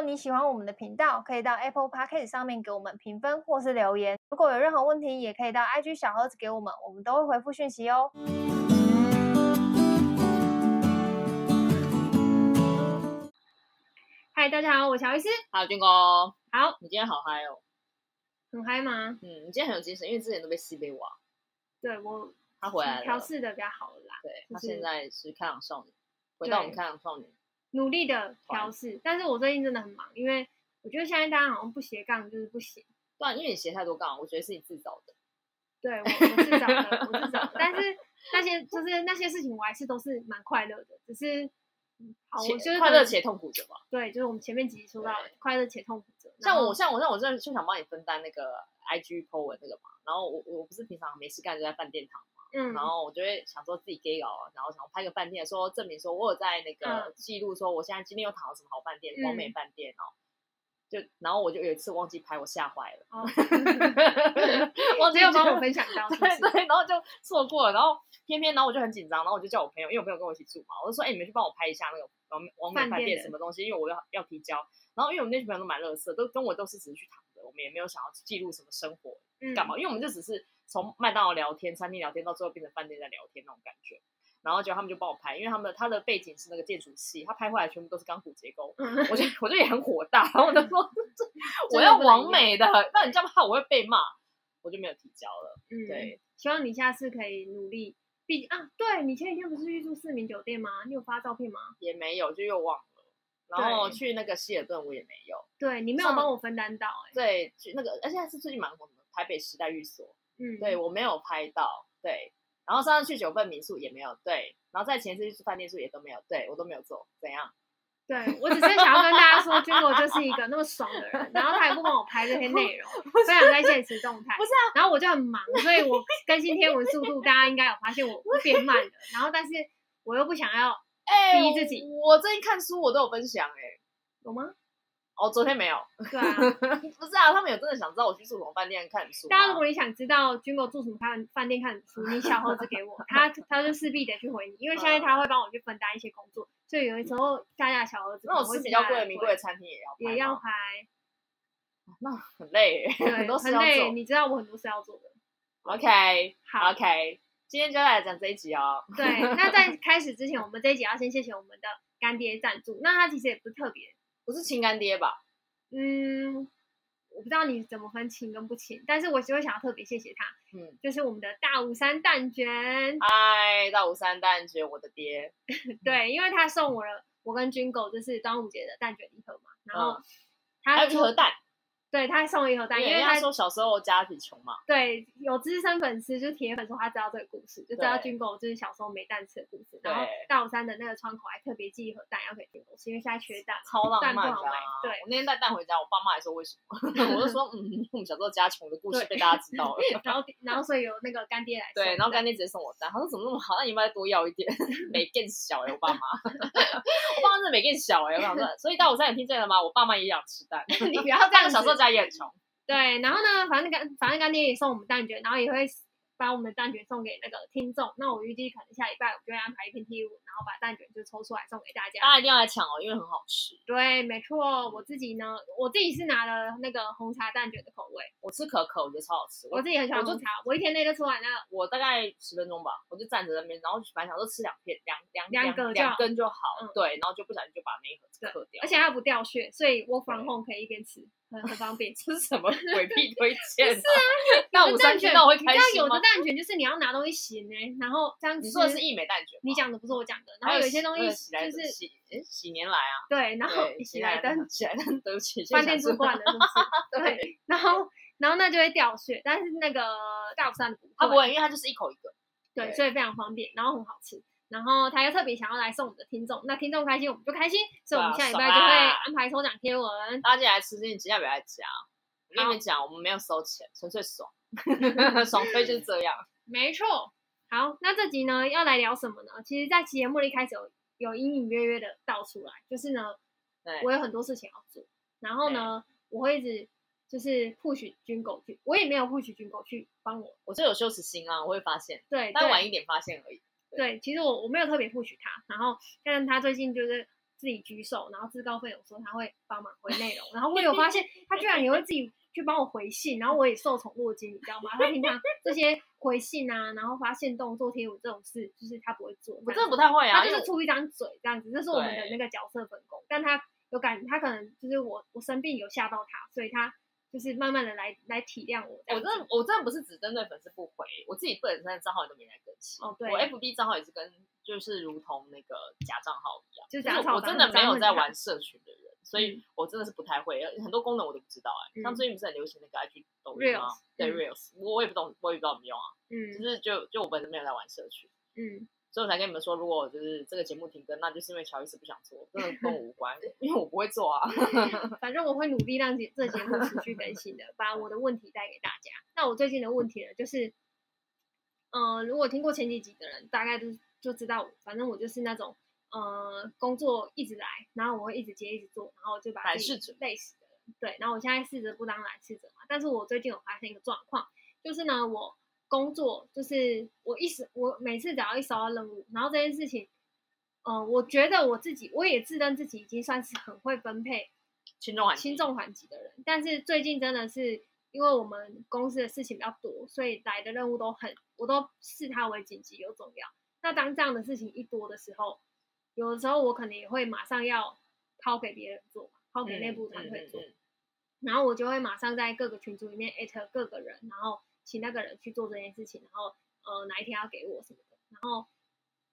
果你喜欢我们的频道，可以到 Apple Podcast 上面给我们评分或是留言。如果有任何问题，也可以到 IG 小盒子给我们，我们都会回复讯息哦。嗨，大家好，我是乔伊斯。好，军哥。好，你今天好嗨哦。很嗨吗？嗯，你今天很有精神，因为之前都被西北挖。对我，他回来了，调试的比较好了啦。对，他现在是开朗少女，回到我们开朗少女，努力的调试。但是我最近真的很忙，因为我觉得现在大家好像不斜杠就是不行。对啊，因为你斜太多杠，我觉得是你自找的。对，我我自找的，我自找的。但是那些就是那些事情，我还是都是蛮快乐的，只是。好，我就是快乐且痛苦着吧。对，就是我们前面几集说到快乐且痛苦着。像我，像我，像我，真的就想帮你分担那个 IG po 文那个嘛。然后我，我不是平常没事干就在饭店躺嘛。嗯。然后我就会想说自己 gay 哦，然后想拍个饭店，说证明说我有在那个记录，说我现在今天又躺了什么好饭店，光美饭店哦。就然后我就有一次忘记拍，我吓坏了。哦。忘记要帮我分享到。对对，然后就错过了，然后。偏偏，然后我就很紧张，然后我就叫我朋友，因为我朋友跟我一起住嘛，我就说，哎、欸，你们去帮我拍一下那个王王美饭店什么东西，因为我要要提交。然后因为我们那群朋友都蛮乐色，都跟我都是只是去躺的，我们也没有想要记录什么生活干嘛，嗯、因为我们就只是从麦当劳聊天、餐厅聊天，到最后变成饭店在聊天那种感觉。然后就他们就帮我拍，因为他们他的背景是那个建筑系，他拍回来全部都是钢骨结构，嗯、我就我就也很火大，然后我就说 我要完美的，那你这样怕我会被骂，我就没有提交了。嗯，对，希望你下次可以努力。毕啊，对，你前几天不是去住四民酒店吗？你有发照片吗？也没有，就又忘了。然后去那个希尔顿，我也没有。对，你没有帮我分担到。对，去那个，而且是最近蛮火的台北时代寓所。嗯，对我没有拍到。对，然后上次去九份民宿也没有。对，然后在前次去饭店住也都没有。对我都没有做，怎样？对，我只是想要跟大家说，军国就是一个那么爽的人，然后他也不帮我拍这些内容，分享在现实动态。不是啊，然后我就很忙，所以我更新贴文速度，大家应该有发现我变慢了。然后，但是我又不想要逼自己。欸、我最近看书，我都有分享、欸，哎，有吗？哦，昨天没有。对啊，不是啊，他们有真的想知道我去住什么饭店看书。大家如果你想知道军国住什么饭饭店看书，你小盒子给我，他他就势必得去回你，因为现在他会帮我去分担一些工作，所以有的时候大家小盒子那我吃比较贵的名贵的餐厅也要也要拍，那很累，很多事要做。你知道我很多事要做的。OK，好，OK，今天就来讲这一集哦。对，那在开始之前，我们这一集要先谢谢我们的干爹赞助，那他其实也不是特别。不是亲干爹吧？嗯，我不知道你怎么分亲跟不亲，但是我就会想要特别谢谢他。嗯，就是我们的大武山蛋卷。嗨，大武山蛋卷，我的爹。对，因为他送我了，我跟军狗就是端午节的蛋卷礼盒嘛，然后他还有一盒蛋。对，他还送了一盒蛋，因为他说小时候家里穷嘛。对，有资深粉丝就是铁粉说他知道这个故事，就知道军狗就是小时候没蛋吃的故事。然后大武山的那个窗口还特别寄一盒蛋要给军狗吃，因为现在缺蛋，超浪漫的。对，我那天带蛋回家，我爸妈还说为什么？我就说 嗯，我们小时候家穷的故事被大家知道了。然后然后所以有那个干爹来。对，然后干爹直接送我蛋，他说怎么那么好？那你应该多要一点。没更小哎，我爸妈，我爸妈真的没更小哎，我想说，所以大武山你听见了吗？我爸妈也想吃蛋。你不要这样，小时候家也很穷。对，然后呢，反正干，反正干爹也送我们蛋卷，然后也会把我们的蛋卷送给那个听众。那我预计可能下礼拜我就会安排一篇 T 五，然后把蛋卷就抽出来送给大家。大家一定要来抢哦，因为很好吃。对，没错，我自己呢，我自己是拿了那个红茶蛋卷的口味。我吃可可，我觉得超好吃。我，自己很喜欢红茶，我，我一天内就吃完了。我大概十分钟吧，我就站着那边，然后本来想说吃两片，两两两个两根就好。嗯、对，然后就不小心就把那一盒嗑掉。而且它不掉屑，所以我 from home 可以一边吃。很很方便，这是什么鬼屁推荐？是啊，那我蛋卷，那我会开心吗？有的蛋卷就是你要拿东西洗呢，然后这样子。你说的是一美蛋卷，你讲的不是我讲的。然后有一些东西就是喜诶喜年来啊，对，然后洗来登，喜来登对不起，饭店住惯了是不是？对，然后然后那就会掉屑，但是那个大武山不会，它不会，因为它就是一口一个，对，所以非常方便，然后很好吃。然后他又特别想要来送我们的听众，那听众开心我们就开心，所以我们下礼拜就会安排抽奖贴文，大家进来吃，今天几下不要加。我跟你们讲，我们没有收钱，纯粹爽，爽飞就是这样。没错。好，那这集呢要来聊什么呢？其实，在节目一开始有有隐隐约约的道出来，就是呢，对我有很多事情要做，然后呢，我会一直就是 push 军狗去，我也没有 push 军狗去帮我，我就有羞耻心啊，我会发现，对，但晚一点发现而已。对，其实我我没有特别 push 他，然后但是他最近就是。自己举手，然后自告奋勇说他会帮忙回内容，然后我有发现他居然也会自己去帮我回信，然后我也受宠若惊，你知道吗？他平常这些回信啊，然后发现动作贴文这种事，就是他不会做，我真的不太会啊，他就是出一张嘴这样子，这是我们的那个角色分工，但他有感，他可能就是我我生病有吓到他，所以他。就是慢慢的来来体谅我。我真的我真的不是只针对粉丝不回，我自己本身的账号也都没来更新。哦，对。我 FB 账号也是跟就是如同那个假账号一样，就是我真的没有在玩社群的人，所以我真的是不太会，很多功能我都不知道哎。像最近不是很流行那个 IG 抖音吗？对，Reels，我也不懂，我也不知道怎么用啊。嗯。就是就就我本身没有在玩社群。嗯。所以我才跟你们说，如果就是这个节目停更，那就是因为乔伊斯不想做，真的跟我无关，因为我不会做啊。反正我会努力让这这节目持续更新的，把我的问题带给大家。那我最近的问题呢，就是，呃，如果听过前几集的人，大概都就知道，反正我就是那种，呃，工作一直来，然后我会一直接一直做，然后就把自己累死的人。对，然后我现在试着不当懒事者嘛，但是我最近有发现一个状况，就是呢，我。工作就是我一时，我每次只要一收到任务，然后这件事情，呃，我觉得我自己我也自认自己已经算是很会分配轻重缓轻重缓急的人，但是最近真的是因为我们公司的事情比较多，所以来的任务都很，我都视它为紧急又重要。那当这样的事情一多的时候，有的时候我可能也会马上要抛给别人做，抛给内部团队做，嗯嗯嗯、然后我就会马上在各个群组里面艾特各个人，然后。请那个人去做这件事情，然后呃哪一天要给我什么的，然后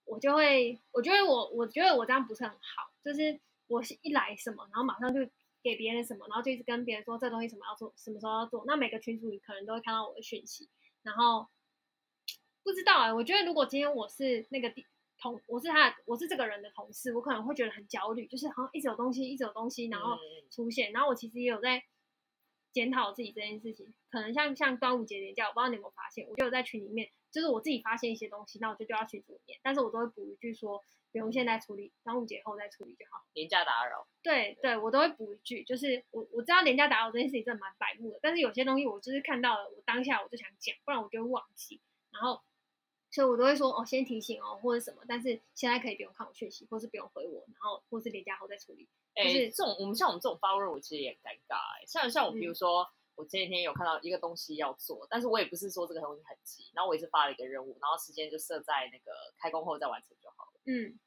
我就会，我觉得我我觉得我这样不是很好，就是我是一来什么，然后马上就给别人什么，然后就一直跟别人说这东西什么要做，什么时候要做，那每个群组里可能都会看到我的讯息，然后不知道哎、欸，我觉得如果今天我是那个同，我是他，我是这个人的同事，我可能会觉得很焦虑，就是好像一直有东西，一直有东西，然后出现，然后我其实也有在。检讨自己这件事情，可能像像端午节连假，我不知道你有没有发现，我就有在群里面，就是我自己发现一些东西，那我就丢到群组里面，但是我都会补一句说，不用现在处理，端午节后再处理就好。连假打扰。对对，我都会补一句，就是我我知道连假打扰这件事情真的蛮白目的，但是有些东西我就是看到了，我当下我就想讲，不然我就会忘记，然后所以我都会说哦，先提醒哦，或者什么，但是现在可以不用看我讯息，或是不用回我，然后或是连加后再处理。哎、欸，这种我们像我们这种发问，我其实也很尴尬哎、欸。像像我，比如说、嗯、我前几天有看到一个东西要做，但是我也不是说这个东西很急，然后我也是发了一个任务，然后时间就设在那个开工后再完成就好了。嗯。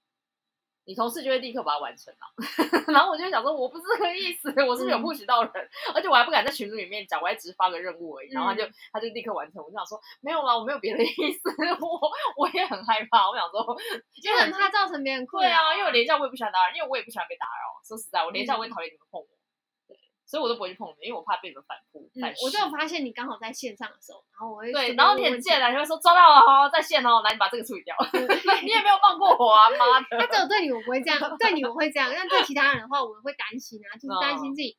你同事就会立刻把它完成了，然后我就想说，我不是这个意思，我是不是有 push 到人？嗯、而且我还不敢在群组里面讲，我还只是发个任务而已，然后他就、嗯、他就立刻完成。我就想说，没有啦，我没有别的意思，我我也很害怕，我想说，就很怕造成别人困扰。对啊，因为我连假我也不喜欢打扰，因为我也不喜欢被打扰。说实在，我连假我也讨厌你们碰我。嗯所以我都不会去碰你，因为我怕被你们反扑。嗯，我就有发现你刚好在线上的时候，然后我会对，然后你很贱啊，你会说抓到了哈，在线哦，来你把这个处理掉。你也没有放过我啊，妈的！他只有对你我不会这样，对你我会这样，但对其他人的话，我会担心啊，就是担心自己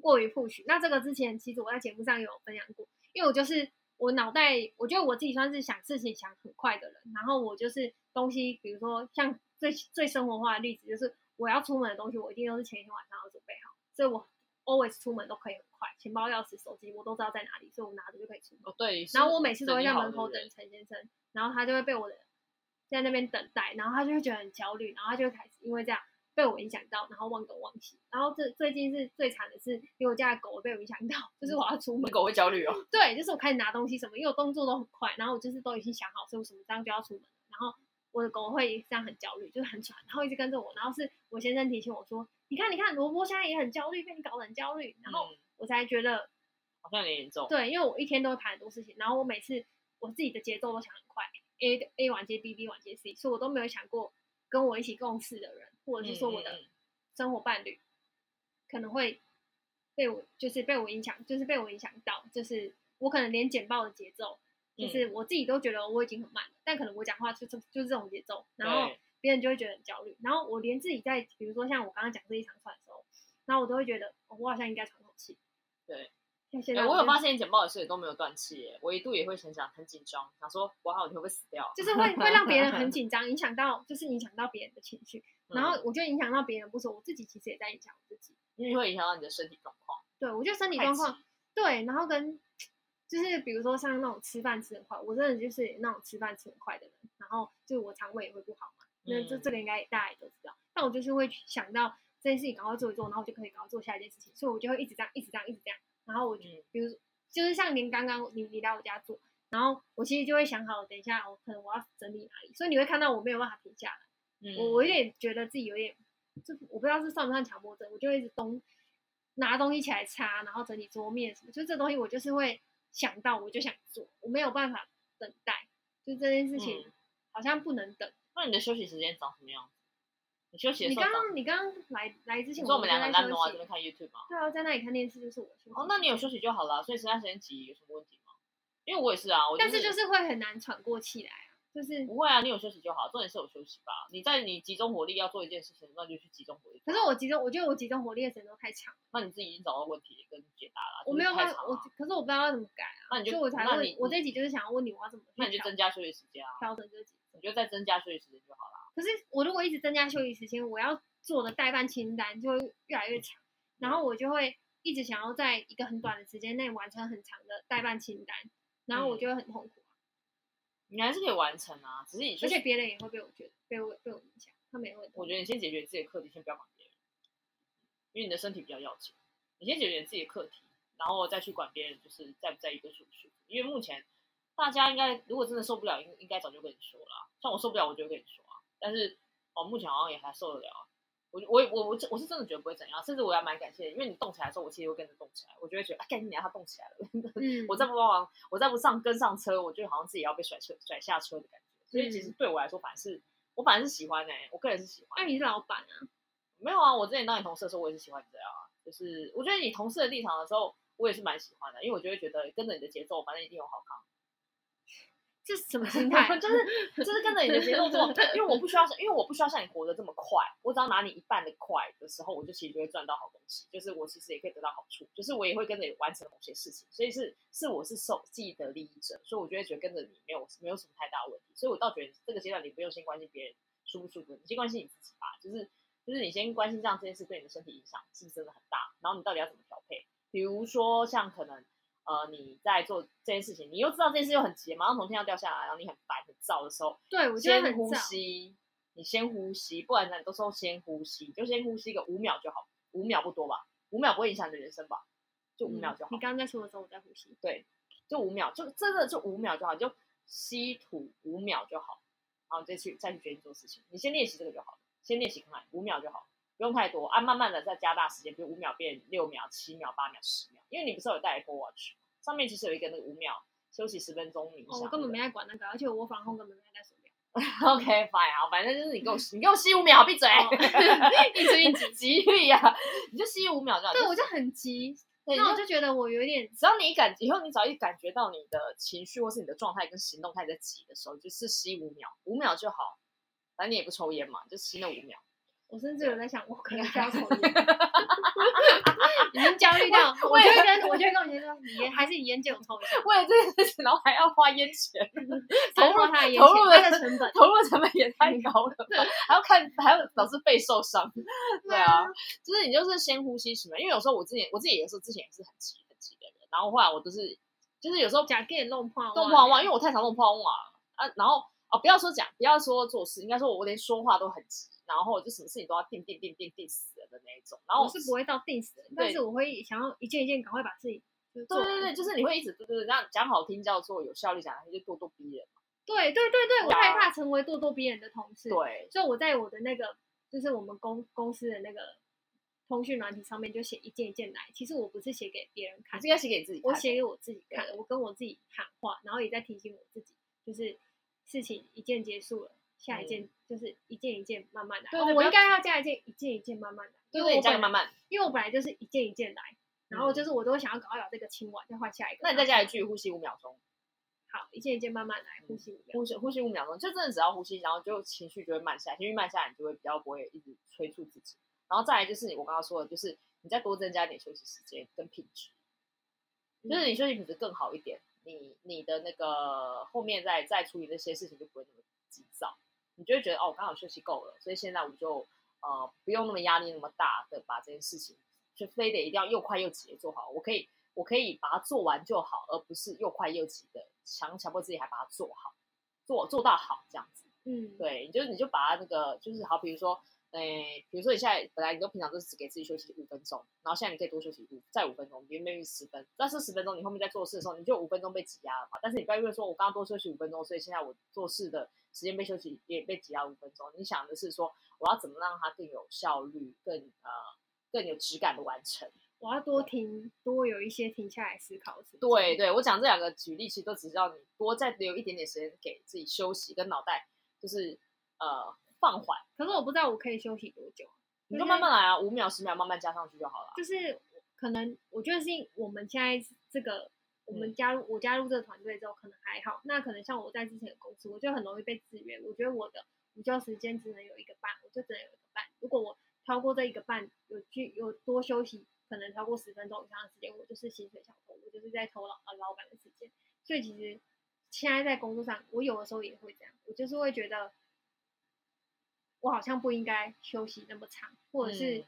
过于 push。那这个之前其实我在节目上有分享过，因为我就是我脑袋，我觉得我自己算是想事情想很快的人，然后我就是东西，比如说像最最生活化的例子，就是我要出门的东西，我一定都是前一天晚上要准备好，所以我。Always 出门都可以很快，钱包、钥匙、手机我都知道在哪里，所以我拿着就可以出门。哦，对。然后我每次都会在门口等陈先生，然后他就会被我的在那边等待，然后他就会觉得很焦虑，然后他就会开始因为这样被我影响到，然后忘东忘西。然后这最近是最惨的是，因为我家的狗被我影响到，就是我要出门，狗会焦虑哦。对，就是我开始拿东西什么，因为我动作都很快，然后我就是都已经想好，所以我什么这样就要出门，然后。我的狗会这样很焦虑，就是很喘，然后一直跟着我。然后是我先生提醒我说：“你看，你看，萝卜现在也很焦虑，被你搞得很焦虑。”然后我才觉得好像有点严重。对，因为我一天都会排很多事情，然后我每次我自己的节奏都想很快，A A 完接 B，B 完接 C，所以我都没有想过跟我一起共事的人，或者是说我的生活伴侣可能会被我就是被我影响，就是被我影响到，就是我可能连简报的节奏。就是我自己都觉得我已经很慢了，但可能我讲话就就就是这种节奏，然后别人就会觉得很焦虑，然后我连自己在比如说像我刚刚讲这一长串的时候，然后我都会觉得、哦、我好像应该喘口气。对，像现在我，我有发现你简报的时候也都没有断气耶，我一度也会想想很紧张，想说我好，你会不会死掉？就是会会让别人很 紧张，影响到就是影响到别人的情绪，然后我就影响到别人不说，我自己其实也在影响我自己，因为会影响到你的身体状况。对，我觉得身体状况对，然后跟。就是比如说像那种吃饭吃很快，我真的就是那种吃饭吃很快的人，然后就我肠胃也会不好嘛。那这这个应该大家也都知道。但我就是会想到这件事情赶快做一做，然后我就可以赶快做下一件事情，所以我就会一直这样，一直这样，一直这样。然后我就，比如就是像您刚刚你你来我家做，然后我其实就会想好，等一下我可能我要整理哪里，所以你会看到我没有办法停下来。嗯，我我有点觉得自己有点，就我不知道是算不算强迫症，我就会一直东拿东西起来擦，然后整理桌面什么，就这东西我就是会想到我就想做，我没有办法等待，就这件事情好像不能等。嗯，那你的休息时间长什么样？你休息的时候，你刚刚你刚刚来来之前，说我们两个在弄啊，这边看 YouTube 吗？对啊，在那里看电视就是我休息。哦，那你有休息就好了，所以其他时间挤有什么问题吗？因为我也是啊，我就是、但是就是会很难喘过气来啊。就是不会啊，你有休息就好，重点是有休息吧。你在你集中火力要做一件事情，那就去集中火力。可是我集中，我觉得我集中火力的时间都太长。那你自己已经找到问题跟解答了。我没有办法，我可是我不知道要怎么改啊。那你就我才问，我这一集就是想要问你，我要怎么？那你就增加休息时间啊。调整这集，我觉得再增加休息时间就好了。可是我如果一直增加休息时间，我要做的代办清单就会越来越长，然后我就会一直想要在一个很短的时间内完成很长的代办清单，然后我就会很痛苦。你还是可以完成啊，只是你，而且别人也会被我觉得被我被我影响，他没问题。我觉得你先解决自己的课题，先不要管别人，因为你的身体比较要紧。你先解决自己的课题，然后再去管别人，就是在不在一个舒不舒服。因为目前大家应该如果真的受不了，应应该早就跟你说了。像我受不了，我就会跟你说啊。但是哦，目前好像也还受得了。我我我我我是真的觉得不会怎样，甚至我也蛮感谢的，因为你动起来的时候，我其实会跟着动起来，我就会觉得，哎，赶紧让他动起来了。嗯、我再不帮忙，我再不上跟上车，我就好像自己要被甩车甩下车的感觉。所以其实对我来说，反而是我反而是喜欢的、欸，我个人是喜欢。那你是老板啊？没有啊，我之前当你同事的时候，我也是喜欢这样啊。就是我觉得你同事的立场的时候，我也是蛮喜欢的，因为我就会觉得跟着你的节奏，反正一定有好康。这是什么心态？就是就是跟着你的节奏做，因为我不需要，因为我不需要像你活得这么快，我只要拿你一半的快的时候，我就其实就会赚到好东西。就是我其实也可以得到好处，就是我也会跟着你完成某些事情，所以是是我是受既得利益者，所以我就会觉得跟着你没有没有什么太大问题。所以我倒觉得这个阶段你不用先关心别人舒不舒服，你先关心你自己吧。就是就是你先关心这样这件事对你的身体影响是不是真的很大，然后你到底要怎么调配？比如说像可能。呃，你在做这件事情，你又知道这件事又很急，马上从天上掉下来，然后你很烦很躁的时候，对，我觉得先呼吸，你先呼吸，不管怎样，你都说先呼吸，就先呼吸个五秒就好，五秒不多吧，五秒不会影响你的人生吧，就五秒就好。嗯，你刚刚在说的时候，我在呼吸，对，就五秒，就真的就五秒就好，就吸吐五秒就好，然后再去再去决定做事情，你先练习这个就好了，先练习看看，五秒就好。不用太多，啊，慢慢的再加大时间，比如五秒变六秒、七秒、八秒、十秒，因为你不是有带 Apple Watch，上面其实有一个那个五秒休息十分钟冥想。哦，我根本没在管那个，而且我防控根本没在手表。OK fine，好，反正就是你给我，你给我吸五秒，闭嘴，一直一直 急力呀，你就吸五秒就好。对，我就很急，那我就觉得我有点，只要你一感，以后你只要一感觉到你的情绪或是你的状态跟行动开始在急的时候，就是吸五秒，五秒就好，反正你也不抽烟嘛，就吸那五秒。我甚至有在想，我可能要抽烟，已经焦虑到，我就会跟我就会跟我先生说，你烟还是你烟借我抽一下，为了这件事情，然后还要花烟钱，投入他的烟钱，投入的成本，投入的成本也太高了，还要看，还要导致肺受伤，对啊，就是你就是先呼吸什么，因为有时候我之前我自己有时候之前也是很急很急的人，然后后来我都是就是有时候假给弄破弄破忘，因为我太常弄破忘啊，然后哦不要说讲，不要说做事，应该说我连说话都很急。然后就什么事情都要定定定定定死人的那一种，然后我是不会到定死人，但是我会想要一件一件赶快把自己做。对对对，就是你会一直对对对，这样讲好听叫做有效率，讲难听就咄咄逼人嘛。对对对对，我害怕成为咄咄逼人的同事。对，所以我在我的那个就是我们公公司的那个通讯软体上面就写一件一件来。其实我不是写给别人看，应该写给自己看。我写给我自己看，我跟我自己喊话，然后也在提醒我自己，就是事情一件结束了。下一件就是一件一件慢慢来，我应该要加一件一件一件慢慢来，对，加个慢慢，因为我本来就是一件一件来，然后就是我都会想要赶快把这个清完，再换下一个。那你再加一句呼吸五秒钟，好，一件一件慢慢来，呼吸五秒，呼吸呼吸五秒钟，就真的只要呼吸，然后就情绪就会慢下来，情绪慢下来，你就会比较不会一直催促自己。然后再来就是我刚刚说的，就是你再多增加一点休息时间跟品质，就是你休息品质更好一点，你你的那个后面再再处理那些事情就不会那么急躁。你就会觉得哦，我刚好休息够了，所以现在我就呃不用那么压力那么大的把这件事情就非得一定要又快又急的做好。我可以我可以把它做完就好，而不是又快又急的强强迫自己还把它做好，做做到好这样子。嗯，对，你就你就把它那个就是好，比如说诶，比如说你现在本来你都平常都是只给自己休息五分钟，然后现在你可以多休息五再五分钟，比如 maybe 十分，但是十分钟你后面在做事的时候，你就五分钟被挤压了嘛。但是你不要因为说我刚刚多休息五分钟，所以现在我做事的时间被休息也被挤压五分钟。你想的是说我要怎么让它更有效率、更呃更有质感的完成？我要多停，多有一些停下来思考。对对，我讲这两个举例，其实都只是让你多再留一点点时间给自己休息，跟脑袋就是呃。放缓，可是我不知道我可以休息多久，你就慢慢来啊，五秒十秒慢慢加上去就好了。就是可能我觉得是我们现在这个，我们加入、嗯、我加入这个团队之后，可能还好。那可能像我在之前的公司，我就很容易被制约。我觉得我的午觉时间只能有一个半，我就只能有一个半。如果我超过这一个半，有去有多休息，可能超过十分钟以上的时间，我就是薪水小偷，我就是在偷老呃老板的时间。所以其实现在在工作上，我有的时候也会这样，我就是会觉得。我好像不应该休息那么长，或者是、嗯、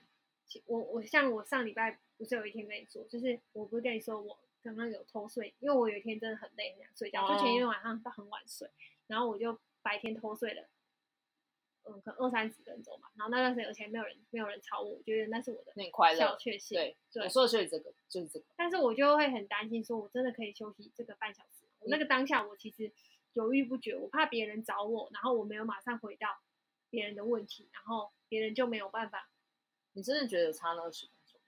我我像我上礼拜不是有一天跟你说，就是我不是跟你说我刚刚有偷睡，因为我有一天真的很累，很想睡觉，就前一天晚上到很晚睡，然后我就白天偷睡了，嗯，可能二三十分钟吧，然后那段时间而且没有人没有人吵我，我觉得那是我的小确幸。对，对我说的就是这个，就是这个。但是我就会很担心，说我真的可以休息这个半小时？我那个当下我其实犹豫不决，我怕别人找我，然后我没有马上回到。别人的问题，然后别人就没有办法。你真的觉得差那二十分钟，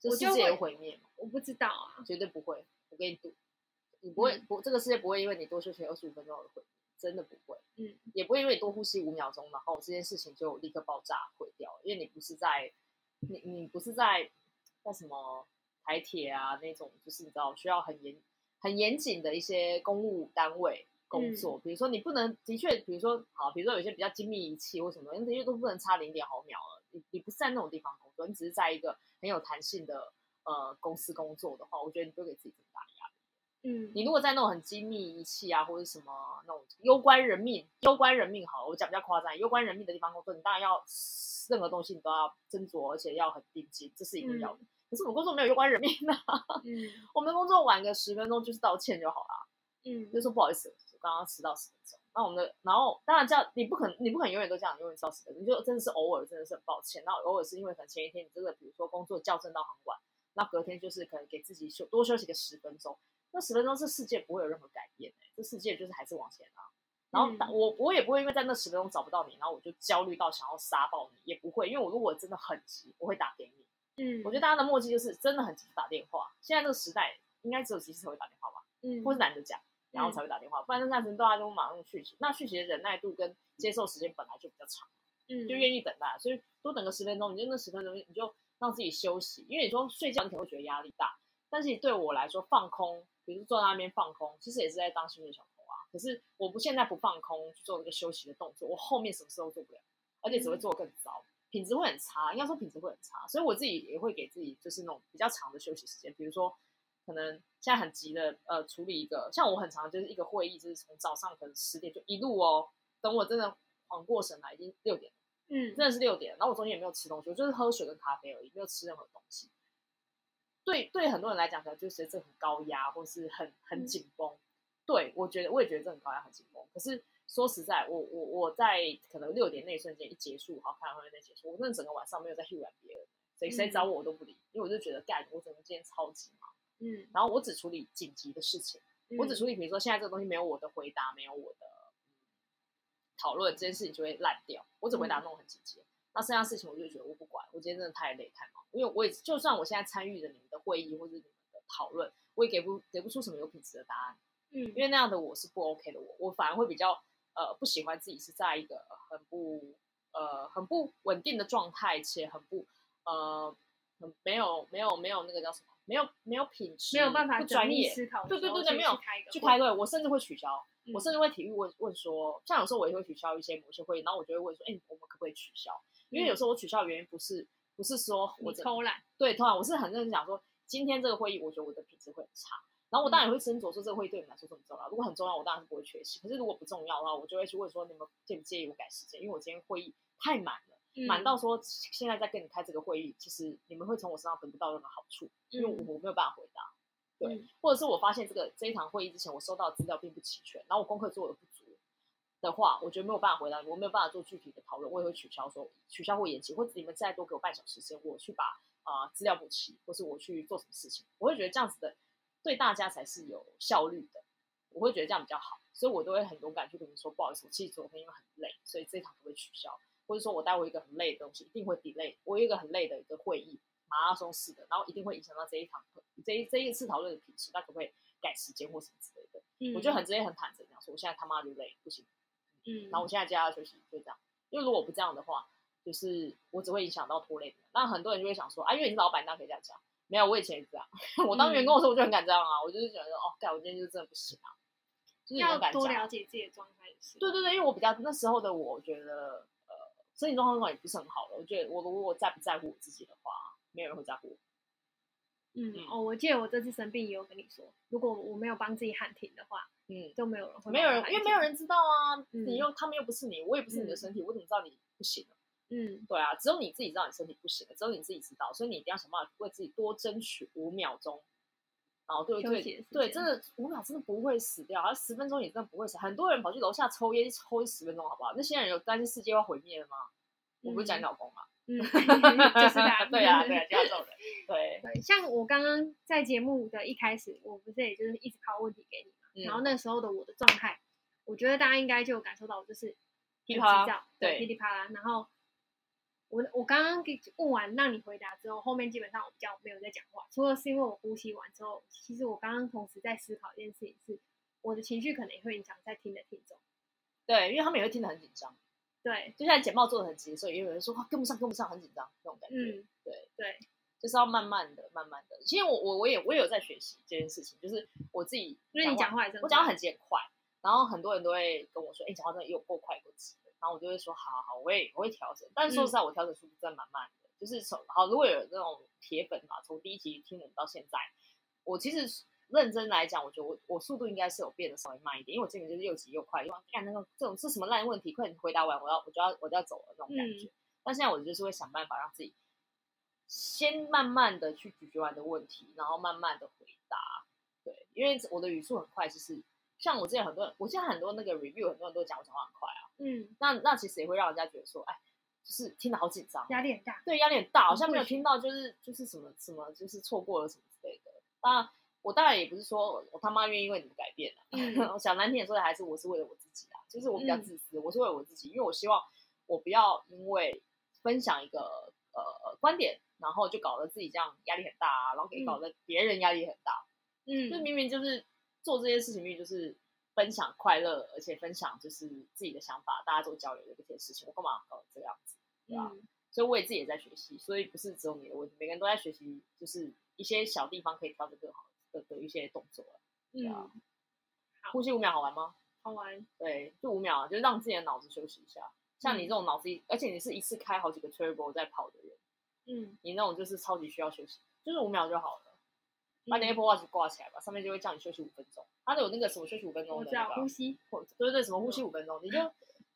这世界有毁灭吗？我不知道啊，绝对不会。我跟你赌，你不会、嗯、不，这个世界不会因为你多休息二十五分钟而毁灭，真的不会。嗯，也不会因为你多呼吸五秒钟，然后这件事情就立刻爆炸毁掉。因为你不是在，你你不是在在什么台铁啊那种，就是你知道需要很严很严谨的一些公务单位。工作，比如说你不能，的确，比如说好，比如说有些比较精密仪器或什么，你的确都不能差零点毫秒了。你你不是在那种地方工作，你只是在一个很有弹性的呃公司工作的话，我觉得你不会给自己这么大的压力。嗯，你如果在那种很精密仪器啊，或者什么那种攸关人命、攸关人命，好了，我讲比较夸张，攸关人命的地方工作，你当然要任何东西你都要斟酌，而且要很定金，这是一定要的。嗯、可是我们工作没有攸关人命啊，嗯，我们工作晚个十分钟就是道歉就好了，嗯，就说不好意思。刚刚迟到十分钟，那我们的，然后当然这样，你不可能，你不可能永远都这样，永远迟到十分钟，你就真的是偶尔，真的是很抱歉。那偶尔是因为可能前一天你真的，比如说工作校正到很晚，那隔天就是可能给自己休多休息个十分钟，那十分钟这世界不会有任何改变哎，这世界就是还是往前啊。然后我我也不会因为在那十分钟找不到你，然后我就焦虑到想要杀爆你，也不会，因为我如果真的很急，我会打给你。嗯，我觉得大家的默契就是真的很急打电话。现在这个时代应该只有急事才会打电话吧？嗯，或是懒得讲。然后才会打电话，不然那阵大家都马上讯息。那讯息的忍耐度跟接受时间本来就比较长，嗯，就愿意等待，所以多等个十分钟，你就那十分钟你就让自己休息。因为你说睡觉你可能会觉得压力大，但是对我来说放空，比如坐在那边放空，其实也是在当薪水小偷啊。可是我不现在不放空去做这个休息的动作，我后面什么事都做不了，而且只会做更糟，品质会很差。应该说品质会很差，所以我自己也会给自己就是那种比较长的休息时间，比如说。可能现在很急的，呃，处理一个，像我很常就是一个会议，就是从早上可能十点就一路哦，等我真的缓过神来，已经六点，嗯，真的是六点，然后我中间也没有吃东西，我就是喝水跟咖啡而已，没有吃任何东西。对，对很多人来讲，可能就是这很高压，或是很很紧绷。嗯、对我觉得，我也觉得这很高压，很紧绷。可是说实在，我我我在可能六点那一瞬间一结束，好看会在结束，我真的整个晚上没有在去玩别人，谁谁找我我都不理，嗯、因为我就觉得干，我整个今天超级忙。嗯，然后我只处理紧急的事情，嗯、我只处理，比如说现在这个东西没有我的回答，没有我的讨论，这件事情就会烂掉。我只回答那种很紧急，嗯、那剩下事情我就觉得我不管。我今天真的太累太忙，因为我也就算我现在参与了你们的会议或者你们的讨论，我也给不给不出什么有品质的答案。嗯，因为那样的我是不 OK 的我，我我反而会比较呃不喜欢自己是在一个很不呃很不稳定的状态，且很不呃很没有没有没有那个叫什么。没有没有品质，没有办法不专业思考。对对对对，没有去开会，我甚至会取消。嗯、我甚至会体育问问说，像有时候我也会取消一些某些会议，然后我就会问说，哎，我们可不可以取消？因为有时候我取消的原因不是不是说我偷懒，对偷懒，我是很认真讲说，今天这个会议，我觉得我的品质会很差。然后我当然也会斟酌说，这个会议对你们来说重不重要？如果很重要，我当然是不会缺席。可是如果不重要的话，我就会去问说，你们介不介意我改时间？因为我今天会议太满了。满到说，现在在跟你开这个会议，其实你们会从我身上得不到任何好处，因为我没有办法回答。对，或者是我发现这个这一场会议之前，我收到的资料并不齐全，然后我功课做的不足，的话，我觉得没有办法回答你，我没有办法做具体的讨论，我也会取消说取消或延期，或者你们再多给我半小时时间，我去把啊、呃、资料补齐，或是我去做什么事情，我会觉得这样子的对大家才是有效率的，我会觉得这样比较好，所以我都会很勇敢去跟你说，不好意思，我其实昨天因为很累，所以这一场都会取消，或者说我待会一个很累的东西一定会 delay，我有一个很累的一个会议，马拉松式的，然后一定会影响到这一堂课这一这一次讨论的品质，那可不可以改时间或什么之类的？嗯、我就很直接很坦诚这样说，我现在他妈就累，不行。嗯，然后我现在就要休息，就这样。因为如果不这样的话，就是我只会影响到拖累的。那很多人就会想说，啊，因为你是老板，那可以这样讲。没有，我以前也是这样。我当员工的时候，我就很敢这样啊。我就是觉得说，哦，干，我今天就真的不行啊。就是要多了解自己的状态是。对对对，因为我比较那时候的我，我觉得呃，身体状况也不是很好了。我觉得我如果在不在乎我自己的话，没有人会在乎我。嗯，嗯哦，我记得我这次生病也有跟你说，如果我没有帮自己喊停的话。嗯，都没有人会，没有人，因为没有人知道啊。嗯、你又，他们又不是你，我也不是你的身体，嗯、我怎么知道你不行了？嗯，对啊，只有你自己知道你身体不行了，只有你自己知道，所以你一定要想办法为自己多争取五秒钟。然后对对对，真的五秒真的不会死掉，而十分钟也真的不会死。很多人跑去楼下抽烟，抽十分钟，好不好？那些人有担心世界要毁灭了吗？嗯、我不是讲你老公吗？嗯，就是他，对啊，对啊，就这种人，对对。像我刚刚在节目的一开始，我不是也就是一直抛问题给你嘛。然后那时候的我的状态，我觉得大家应该就有感受到，就是噼里啪啦，对，噼里啪啦。然后我我刚刚给问完让你回答之后，后面基本上我比较没有在讲话，除了是因为我呼吸完之后，其实我刚刚同时在思考一件事情是，我的情绪可能也会影响在听的听众。对，因为他们也会听得很紧张。对，就像简报做的很急，所以也有人说话跟不上，跟不上，很紧张那种感觉。嗯，对对。就是要慢慢的、慢慢的。其实我我我也我也有在学习这件事情，就是我自己，因为你讲话也我讲话很急很快，然后很多人都会跟我说：“哎、欸，讲话真的有够快够急。”然后我就会说：“好好好，我也我会调整。”但是说实在，我调整速度真的蛮慢的。嗯、就是从好，如果有那种铁粉嘛，从第一集听我们到现在，我其实认真来讲，我觉得我我速度应该是有变得稍微慢一点，因为我这边就是又急又快，因为干那个这种是什么烂问题，快点回答完，我要我就要我就要走了那种感觉。嗯、但现在我就是会想办法让自己。先慢慢的去咀嚼完的问题，然后慢慢的回答。对，因为我的语速很快，就是像我之前很多人，我现在很多那个 review，很多人都讲我讲话很快啊。嗯，那那其实也会让人家觉得说，哎，就是听得好紧张，压力很大。对，压力很大，好像没有听到，就是就是什么什么，就是错过了什么之类的。那我当然也不是说我他妈愿意为你们改变的。嗯，我想难听点说的，还是我是为了我自己啊，就是我比较自私，嗯、我是为了我自己，因为我希望我不要因为分享一个呃观点。然后就搞得自己这样压力很大啊，然后给搞得别人压力很大。嗯，就明明就是做这些事情，明明就是分享快乐，而且分享就是自己的想法，大家做交流的这些事情，我干嘛搞这个样子？对吧？嗯，所以我也自己也在学习，所以不是只有你的问题，每个人都在学习，就是一些小地方可以调整更好的的一些动作。对啊，嗯，呼吸五秒好玩吗？好玩。对，就五秒，就是让自己的脑子休息一下。像你这种脑子，而且你是一次开好几个 turbo 在跑的人。嗯，你那种就是超级需要休息，就是五秒就好了。把你 Apple Watch 挂起来吧，上面就会叫你休息五分钟。它有那个什么休息五分钟的那个呼吸，对对对，什么呼吸五分钟，你就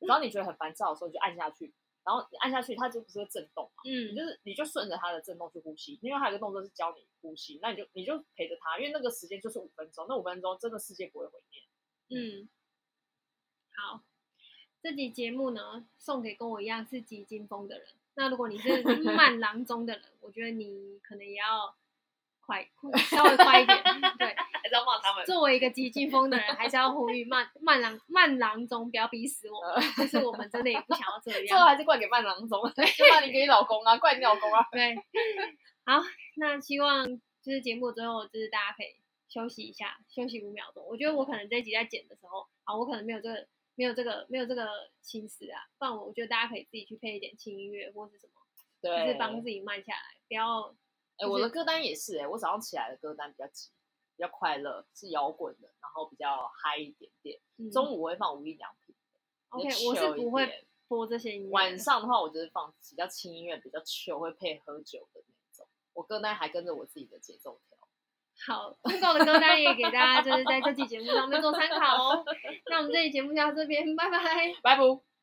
只要你觉得很烦躁的时候，你就按下去，然后你按下去，它就不是会震动嘛。嗯，你就是你就顺着它的震动去呼吸。因为它有一个动作是教你呼吸，那你就你就陪着它，因为那个时间就是五分钟，那五分钟真的世界不会毁灭。嗯，好，这集节目呢，送给跟我一样是急惊风的人。那如果你是 慢郎中的人，我觉得你可能也要快，稍微快一点。对，还是要骂他们。作为一个急进风的人，还是要呼吁慢慢郎慢郎中不要逼死我们。就是我们真的也不想要这样。最后还是怪给慢郎中，对，就骂你给你老公啊，怪你老公啊。对，好，那希望就是节目最后就是大家可以休息一下，休息五秒钟。我觉得我可能这一集在剪的时候，啊，我可能没有这个。没有这个，没有这个心思啊。不然我我觉得大家可以自己去配一点轻音乐或是什么，对，就是帮自己慢下来，不要。哎、就是，我的歌单也是哎、欸，我早上起来的歌单比较急，比较快乐，是摇滚的，然后比较嗨一点点。嗯、中午我会放无印良品。OK，我是不会播这些音乐。晚上的话，我就是放比较轻音乐，比较 chill，会配喝酒的那种。我歌单还跟着我自己的节奏跳。好，预告的歌单也给大家，就是在这期节目上面做参考哦。那我们这期节目就到这边，拜拜，拜拜。